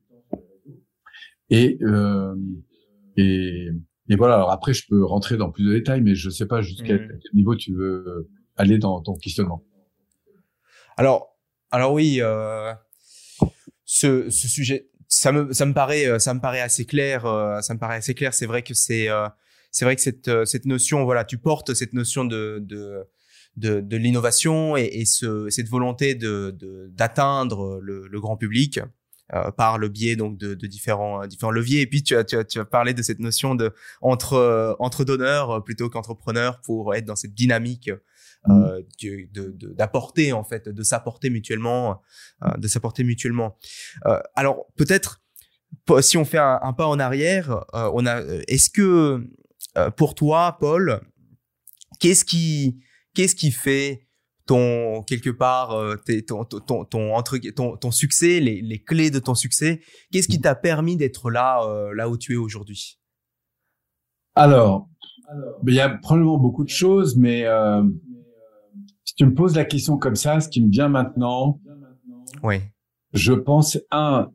Et euh, et, et voilà. Alors après, je peux rentrer dans plus de détails, mais je sais pas jusqu'à mmh. quel niveau tu veux aller dans ton questionnement.
Alors, alors oui, euh, ce, ce sujet, ça me, ça me paraît, euh, ça me paraît assez clair. Euh, ça me paraît assez clair. C'est vrai que c'est, euh, c'est vrai que cette, cette notion, voilà, tu portes cette notion de, de, de, de l'innovation et, et ce, cette volonté de, d'atteindre le, le, grand public. Euh, par le biais donc de, de, différents différents leviers et puis tu as, tu as tu as parlé de cette notion de entre entre donneurs plutôt qu'entrepreneurs pour être dans cette dynamique Mmh. euh, d'apporter en fait, de s'apporter mutuellement, euh, de s'apporter mutuellement. Euh, alors peut-être si on fait un, pas en arrière, euh, on a, est-ce que pour toi, Paul, qu'est-ce qui, qu'est-ce qui fait ton quelque part ton, ton, ton, entre, ton, ton succès, les, les clés de ton succès, qu'est-ce qui t'a permis d'être là, là où tu es aujourd'hui?
Alors, il y a probablement beaucoup de choses, mais euh, tu me poses la question comme ça, ce qui me vient maintenant,
oui.
je pense, un,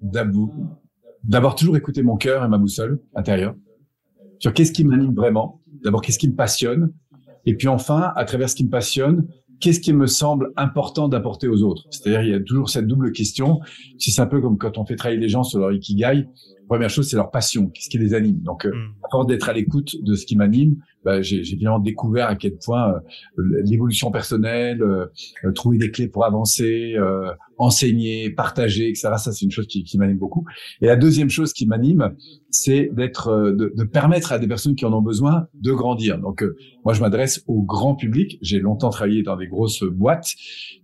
d'avoir toujours écouté mon cœur et ma boussole intérieure sur qu'est-ce qui m'anime vraiment? D'abord, qu'est-ce qui me passionne? Et puis enfin, à travers ce qui me passionne, qu'est-ce qui me semble important d'apporter aux autres? C'est-à-dire, il y a toujours cette double question. C'est un peu comme quand on fait travailler les gens sur leur ikigai. Première chose, c'est leur passion. Qu'est-ce qui les anime? Donc, euh, mm. à force d'être à l'écoute de ce qui m'anime, bah, j'ai bien découvert à quel point euh, l'évolution personnelle, euh, euh, trouver des clés pour avancer, enseigner, partager, etc. Ça, c'est une chose qui, qui m'anime beaucoup. Et la deuxième chose qui m'anime, c'est d'être, de, de, permettre à des personnes qui en ont besoin de grandir. Donc, moi, je m'adresse au grand public. J'ai longtemps travaillé dans des grosses boîtes,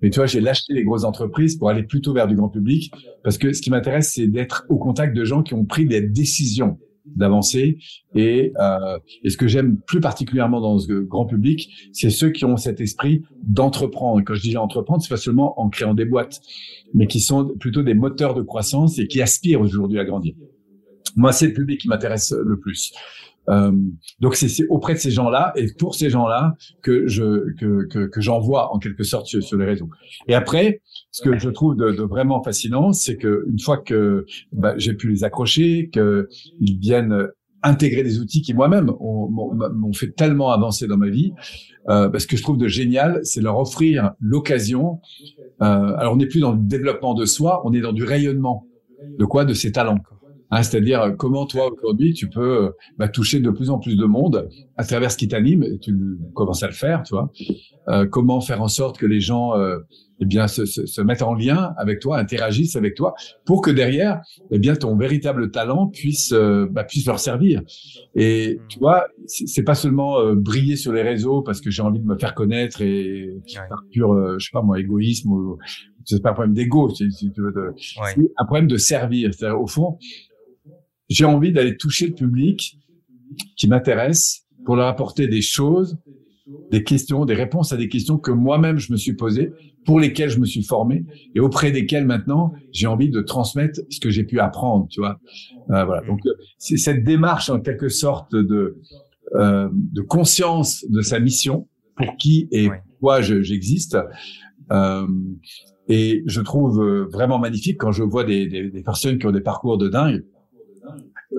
mais tu vois, j'ai lâché les grosses entreprises pour aller plutôt vers du grand public, parce que ce qui m'intéresse, c'est d'être au contact de gens qui ont pris des décisions d'avancer. Et, euh, et, ce que j'aime plus particulièrement dans ce grand public, c'est ceux qui ont cet esprit d'entreprendre. Quand je dis entreprendre, c'est pas seulement en créant des boîtes, mais qui sont plutôt des moteurs de croissance et qui aspirent aujourd'hui à grandir. Moi, c'est le public qui m'intéresse le plus. Euh, donc c'est auprès de ces gens-là et pour ces gens-là que je que, que, que j'envoie en quelque sorte sur, les réseaux. Et après, ce que je trouve de, de vraiment fascinant, c'est que une fois que bah, j'ai pu les accrocher, qu'ils viennent intégrer des outils qui moi-même m'ont fait tellement avancer dans ma vie. Euh, parce que je trouve de génial, c'est leur offrir l'occasion. Euh, alors on n'est plus dans le développement de soi, on est dans du rayonnement. De quoi? De ses talents. Hein, C'est-à-dire euh, comment toi aujourd'hui tu peux euh, bah, toucher de plus en plus de monde à travers ce qui t'anime et tu commences à le faire, tu vois. Euh, comment faire en sorte que les gens euh, eh bien se, se, se, mettent en lien avec toi, interagissent avec toi, pour que derrière, eh bien ton véritable talent puisse bah, puisse leur servir. Et tu vois, c'est pas seulement briller sur les réseaux parce que j'ai envie de me faire connaître et par pur, je sais pas moi, égoïsme ou c'est pas un problème d'ego, si, tu veux, de, ouais. un problème de servir. C'est-à-dire au fond, j'ai envie d'aller toucher le public qui m'intéresse pour leur apporter des choses, des questions, des réponses à des questions que moi-même je me suis posées, pour lesquelles je me suis formé et auprès desquelles maintenant j'ai envie de transmettre ce que j'ai pu apprendre, tu vois. Euh, voilà. Donc c'est cette démarche en quelque sorte de euh, de conscience de sa mission, pour qui et pourquoi j'existe. Euh, et je trouve vraiment magnifique quand je vois des, des, des personnes qui ont des parcours de dingue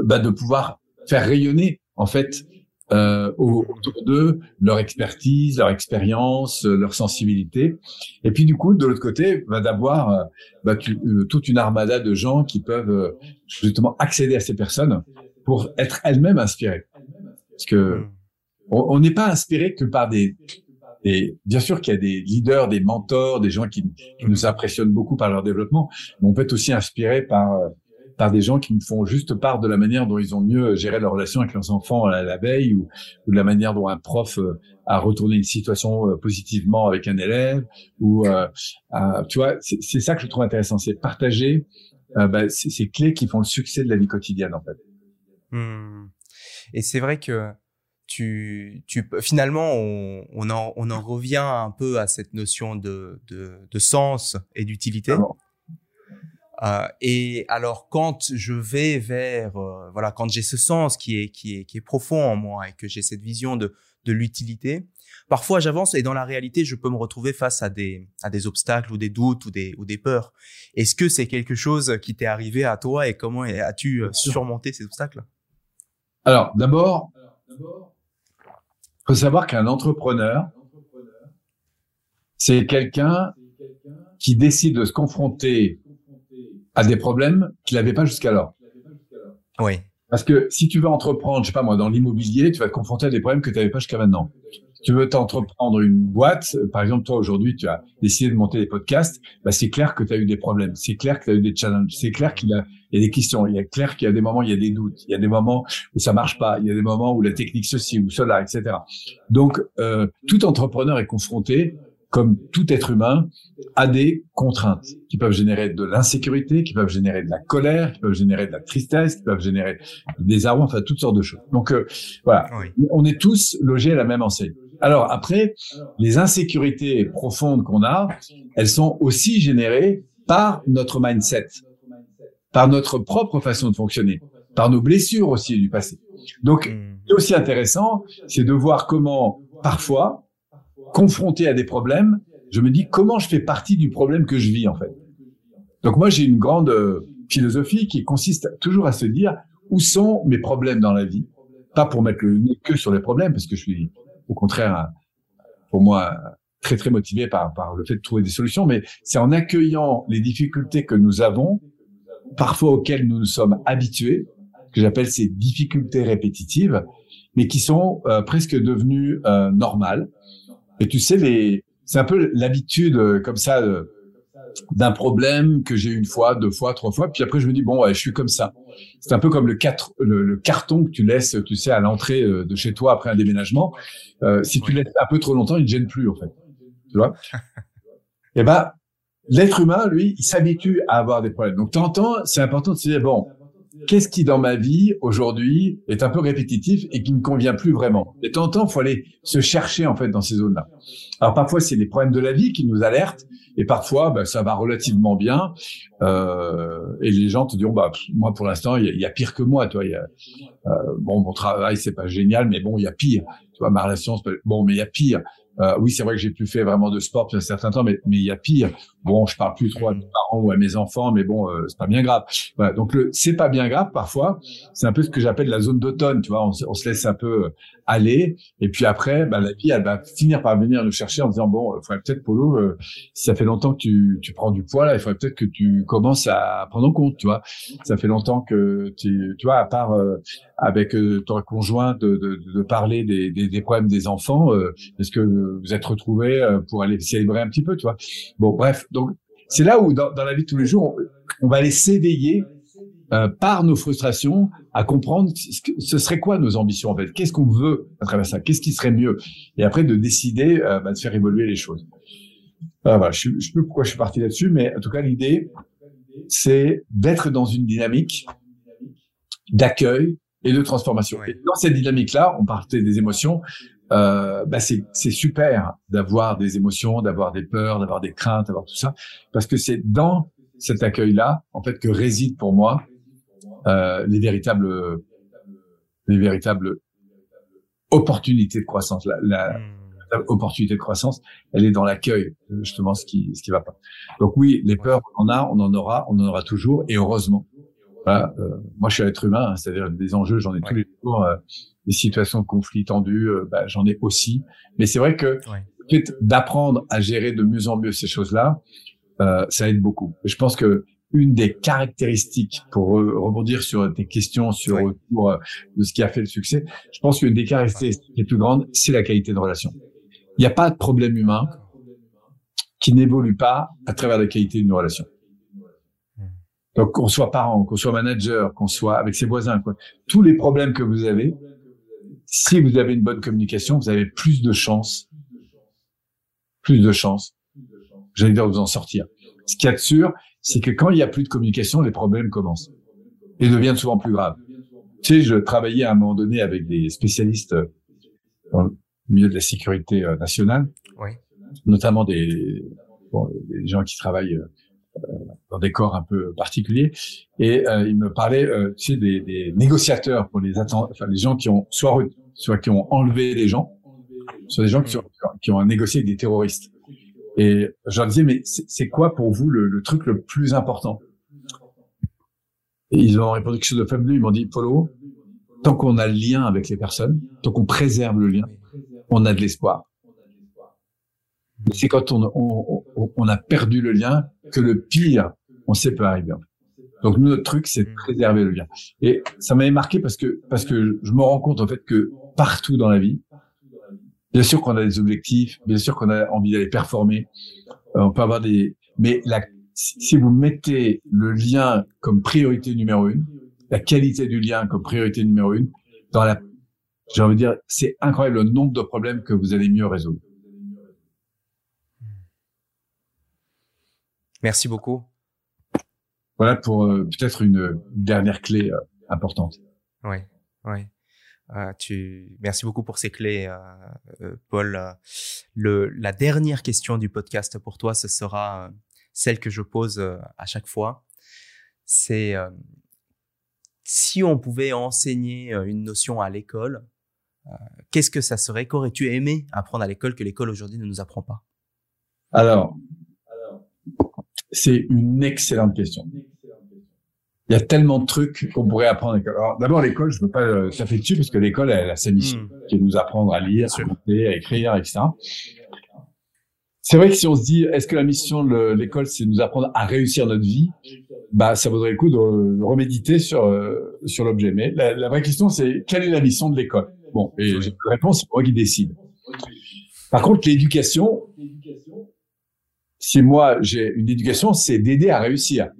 bah, de pouvoir faire rayonner en fait euh, autour d'eux leur expertise, leur expérience, euh, leur sensibilité. Et puis du coup, de l'autre côté, bah, d'avoir euh, bah, euh, toute une armada de gens qui peuvent justement accéder à ces personnes pour être elles-mêmes inspirées. Parce que on n'est pas inspiré que par des, des bien sûr qu'il y a des leaders, des mentors, des gens qui, qui, nous impressionnent beaucoup par leur développement, mais on peut être aussi inspiré par par des gens qui me font juste part de la manière dont ils ont mieux géré leur relation avec leurs enfants à la veille ou, de la manière dont un prof euh, a retourné une situation euh, positivement avec un élève ou euh, tu vois c'est ça que je trouve intéressant c'est partager bah, ces clés qui font le succès de la vie quotidienne en fait
mmh. et c'est vrai que tu, tu finalement on, on, en, on en revient un peu à cette notion de, de, de sens et d'utilité. Euh, et alors quand je vais vers euh, voilà quand j'ai ce sens qui est qui est qui est profond en moi et que j'ai cette vision de de l'utilité. Parfois, j'avance et dans la réalité, je peux me retrouver face à des, à des obstacles ou des doutes ou des, ou des peurs. Est-ce que c'est quelque chose qui t'est arrivé à toi et comment as-tu euh, surmonté ces obstacles?
Alors, d'abord, faut savoir qu'un entrepreneur, c'est quelqu'un qui décide de se confronter à des problèmes qu'il n'avait pas jusqu'alors.
Oui.
Parce que si tu veux entreprendre, je sais pas moi, dans l'immobilier, tu vas te confronter à des problèmes que tu n'avais pas jusqu'à maintenant. Tu veux t'entreprendre une boîte, par exemple, toi aujourd'hui, tu as décidé de monter des podcasts, bah, c'est clair que tu as eu des problèmes, c'est clair que tu as eu des challenges, c'est clair qu'il y a, il y a des questions, il y a clair qu'il y a des moments, il y a des doutes, il y a des moments où ça marche pas, il y a des moments où la technique ceci ou cela, etc. Donc, euh, tout entrepreneur est confronté comme tout être humain, a des contraintes qui peuvent générer de l'insécurité, qui peuvent générer de la colère, qui peuvent générer de la tristesse, qui peuvent générer des arrois, enfin toutes sortes de choses. Donc euh, voilà, on est tous logés à la même enseigne. Alors après, les insécurités profondes qu'on a, elles sont aussi générées par notre mindset, par notre propre façon de fonctionner, par nos blessures aussi du passé. Donc, hmm. ce qui est aussi intéressant, c'est de voir comment parfois confronté à des problèmes, je me dis comment je fais partie du problème que je vis en fait? Donc moi j'ai une grande euh, philosophie qui consiste toujours à se dire où sont mes problèmes dans la vie, pas pour mettre le nez que sur les problèmes parce que je suis au contraire pour moi très très motivé par par le fait de trouver des solutions, mais c'est en accueillant les difficultés que nous avons, parfois auxquelles nous nous sommes habitués, que j'appelle ces difficultés répétitives, mais qui sont euh, presque devenues euh, normales et tu sais, les, c'est un peu l'habitude euh, comme ça euh, d'un problème que j'ai une fois, deux fois, trois fois, puis après je me dis bon, ouais, je suis comme ça. C'est un peu comme le, quatre, le, carton que tu laisses, tu sais, à l'entrée euh, de chez toi après un déménagement. Euh, si tu laisses un peu trop longtemps, il ne gêne plus en fait. Tu vois? Eh ben, l'être humain, lui, il s'habitue à avoir des problèmes. Donc, t'entends, c'est important de se dire bon, qu'est-ce qui dans ma vie aujourd'hui est un peu répétitif et qui ne convient plus vraiment? Et de temps en temps, faut aller se chercher en fait dans ces zones-là. Alors parfois, c'est les problèmes de la vie qui nous alertent, et parfois, ben, ça va relativement bien. Euh, et les gens te diront, bah moi pour l'instant, il y, a pire que moi. Toi, y euh, bon, mon travail c'est pas génial, mais bon, il y a pire. Tu vois, ma relation, bon, mais il y a pire. Euh, oui, c'est vrai que j'ai plus fait vraiment de sport depuis un certain temps, mais mais il y a pire. Bon, je parle plus trop à mes parents ou à mes enfants, mais bon, euh, c'est pas bien grave. Voilà, donc le c'est pas bien grave parfois, c'est un peu ce que j'appelle la zone d'automne. Tu vois, on, on, se laisse un peu euh, aller, et puis après, bah, la vie, elle va finir par venir nous chercher en disant bon, il faudrait peut-être Polo, euh, si ça fait longtemps que tu tu prends du poids là, il faudrait peut-être que tu commences à prendre en compte. Tu vois, ça fait longtemps que tu tu vois, à part avec ton conjoint de, de, de parler des, des, des, problèmes des enfants, est-ce que vous êtes retrouvés pour aller célébrer un petit peu, tu vois Bon, bref, donc c'est là où dans, la vie de tous les jours, on, va aller s'éveiller euh, par nos frustrations à comprendre ce, serait quoi nos ambitions en fait. Qu'est-ce qu'on veut à travers ça? Qu'est-ce qui serait mieux? Et après de décider euh, bah, de faire évoluer les choses. Euh, voilà, je ne sais plus pourquoi je suis parti là-dessus, mais en tout cas l'idée, c'est d'être dans une dynamique d'accueil et de transformation. Et dans cette dynamique-là, on partait des émotions, euh, bah c'est super d'avoir des émotions, d'avoir des peurs, d'avoir des craintes, d'avoir tout ça, parce que c'est dans cet accueil-là, en fait, que réside pour moi euh, les véritables, les véritables opportunités de croissance. La, la, hmm. opportunité de croissance, elle est dans l'accueil, justement, ce qui, ce qui va pas. Donc oui, les peurs, on en a, on en aura, on en aura toujours, et heureusement. Voilà, euh, moi, je suis un être humain, hein, c'est-à-dire des enjeux, j'en ai tous les jours. Euh, des situations de conflit tendues, euh, bah, j'en ai aussi. Mais c'est vrai que d'apprendre à gérer de mieux en mieux ces choses-là, euh, ça aide beaucoup. je pense que une des caractéristiques, pour rebondir sur tes questions sur euh, de ce qui a fait le succès, je pense qu'une des caractéristiques les plus grandes, c'est la qualité de relation. Il n'y a pas de problème humain qui n'évolue pas à travers la qualité d'une relation. Donc, qu'on soit parent, qu'on soit manager, qu'on soit avec ses voisins, quoi. tous les problèmes que vous avez, si vous avez une bonne communication, vous avez plus de chances, plus de chances, j'allais dire, de vous en sortir. Ce qu'il y a de sûr, c'est que quand il y a plus de communication, les problèmes commencent et deviennent souvent plus graves. Tu sais, je travaillais à un moment donné avec des spécialistes dans le milieu de la sécurité euh, nationale, oui. notamment des, bon, des gens qui travaillent euh, dans des corps un peu particuliers. Et euh, il me parlait, euh, tu sais, des, des, négociateurs pour les enfin les gens qui ont soit soit qui ont enlevé les gens, Ce sont des gens qui, ont, qui ont négocié avec des terroristes. Et je leur disais, mais c'est quoi pour vous le, le, truc le plus important? Et ils ont répondu quelque chose de fabuleux. Ils m'ont dit, Polo, tant qu'on a le lien avec les personnes, tant qu'on préserve le lien, on a de l'espoir. C'est quand on, on, on, a perdu le lien que le pire, on sait peut arriver. Donc nous, notre truc, c'est de préserver le lien. Et ça m'avait marqué parce que parce que je me rends compte en fait que partout dans la vie, bien sûr qu'on a des objectifs, bien sûr qu'on a envie d'aller performer, euh, on peut avoir des, mais la, si vous mettez le lien comme priorité numéro une, la qualité du lien comme priorité numéro une, dans la, j'ai envie de dire, c'est incroyable le nombre de problèmes que vous allez mieux résoudre.
Merci beaucoup.
Voilà pour euh, peut-être une dernière clé euh, importante.
Oui, oui. Euh, tu... Merci beaucoup pour ces clés, Paul. Le, la dernière question du podcast pour toi, ce sera celle que je pose à chaque fois. C'est si on pouvait enseigner une notion à l'école, qu'est-ce que ça serait? Qu'aurais-tu aimé apprendre à l'école que l'école aujourd'hui ne nous apprend pas?
Alors, c'est une excellente question. Il y a tellement de trucs qu'on pourrait apprendre à l'école. d'abord, l'école, je veux pas euh, ça fait dessus parce que l'école, elle a sa mission, hmm. qui est de nous apprendre à lire, à compter, à écrire, etc. C'est vrai que si on se dit, est-ce que la mission de l'école, c'est de nous apprendre à réussir notre vie, bah, ça vaudrait le coup de reméditer sur euh, sur l'objet. Mais la, la, vraie question, c'est quelle est la mission de l'école? Bon, et une réponse, c'est moi qui décide. Par contre, l'éducation, si moi j'ai une éducation, c'est d'aider à réussir,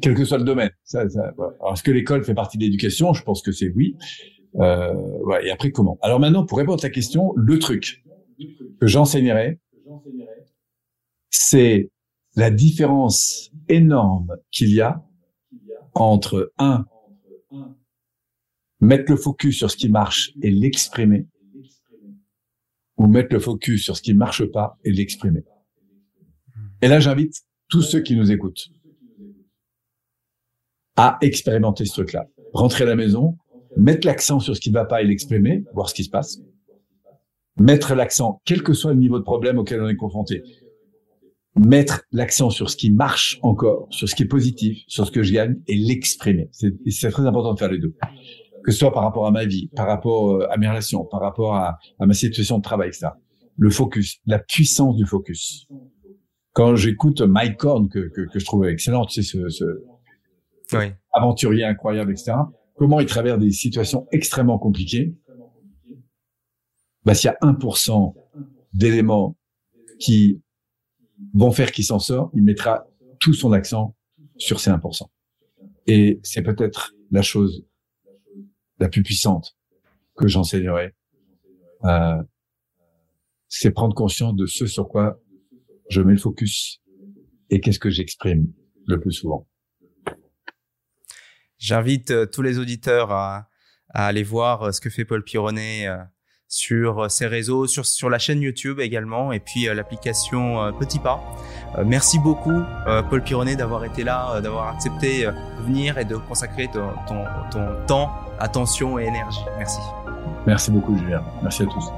quel que soit le domaine. Ça, Alors, est-ce que l'école fait partie de l'éducation? Je pense que c'est oui. Euh, et après, comment? Alors maintenant, pour répondre à ta question, le truc que j'enseignerai, c'est la différence énorme qu'il y a entre un mettre le focus sur ce qui marche et l'exprimer, ou mettre le focus sur ce qui marche pas et l'exprimer. Et là, j'invite tous ceux qui nous écoutent à expérimenter ce truc-là. Rentrer à la maison, mettre l'accent sur ce qui ne va pas et l'exprimer, voir ce qui se passe. Mettre l'accent, quel que soit le niveau de problème auquel on est confronté. Mettre l'accent sur ce qui marche encore, sur ce qui est positif, sur ce que je gagne et l'exprimer. C'est très important de faire les deux. Que ce soit par rapport à ma vie, par rapport euh, à mes relations, par rapport à, à ma situation de travail, etc. Le focus, la puissance du focus quand j'écoute Mike Horn, que, que, que, je trouve excellent, tu sais, ce, ce oui. aventurier incroyable, etc., comment il traverse des situations extrêmement compliquées, bah, s'il y a 1% d'éléments qui vont faire qu'il s'en sort, il mettra tout son accent sur ces 1%. Et c'est peut-être la chose la plus puissante que j'enseignerai. Euh, c'est prendre conscience de ce sur quoi je mets le focus et qu'est-ce que j'exprime le plus souvent.
J'invite euh, tous les auditeurs à, aller voir euh, ce que fait Paul Pironnet euh, sur ses réseaux, sur, sur la chaîne YouTube également, et puis l'application Petit Pas. merci beaucoup, Paul Pironnet, d'avoir été là, d'avoir accepté de venir et de consacrer ton, ton, ton temps, attention et énergie. Merci.
Merci beaucoup, Julien. Merci à tous.